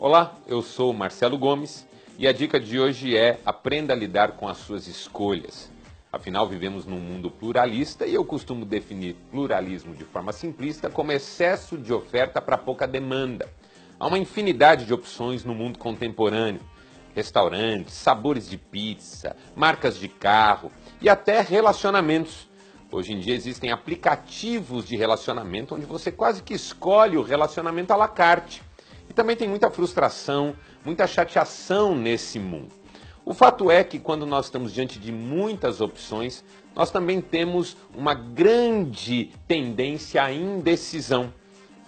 Olá, eu sou Marcelo Gomes e a dica de hoje é aprenda a lidar com as suas escolhas. Afinal, vivemos num mundo pluralista e eu costumo definir pluralismo de forma simplista como excesso de oferta para pouca demanda. Há uma infinidade de opções no mundo contemporâneo. Restaurantes, sabores de pizza, marcas de carro e até relacionamentos. Hoje em dia existem aplicativos de relacionamento onde você quase que escolhe o relacionamento à la carte. Também tem muita frustração, muita chateação nesse mundo. O fato é que quando nós estamos diante de muitas opções, nós também temos uma grande tendência à indecisão,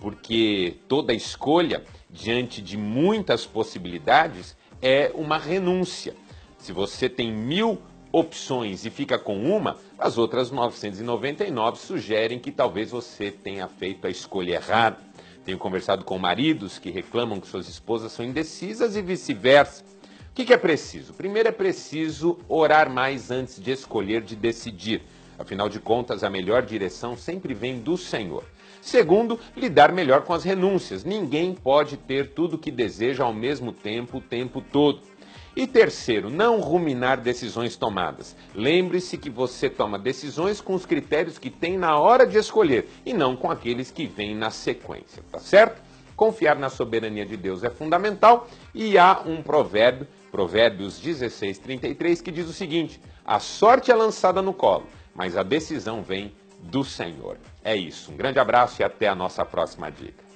porque toda escolha diante de muitas possibilidades é uma renúncia. Se você tem mil opções e fica com uma, as outras 999 sugerem que talvez você tenha feito a escolha errada. Tenho conversado com maridos que reclamam que suas esposas são indecisas e vice-versa. O que, é preciso? Primeiro é preciso orar mais antes de escolher, de decidir. Afinal de contas, a melhor direção sempre vem do Senhor. Segundo, lidar melhor com as renúncias. Ninguém pode ter tudo o que deseja ao mesmo tempo, o tempo todo. E terceiro, não ruminar decisões tomadas. Lembre-se que você toma decisões com os critérios que tem na hora de escolher e não com aqueles que vêm na sequência, tá certo? Confiar na soberania de Deus é fundamental e há um provérbio, Provérbios 16, 33, que diz o seguinte: A sorte é lançada no colo, mas a decisão vem do Senhor. É isso. Um grande abraço e até a nossa próxima dica.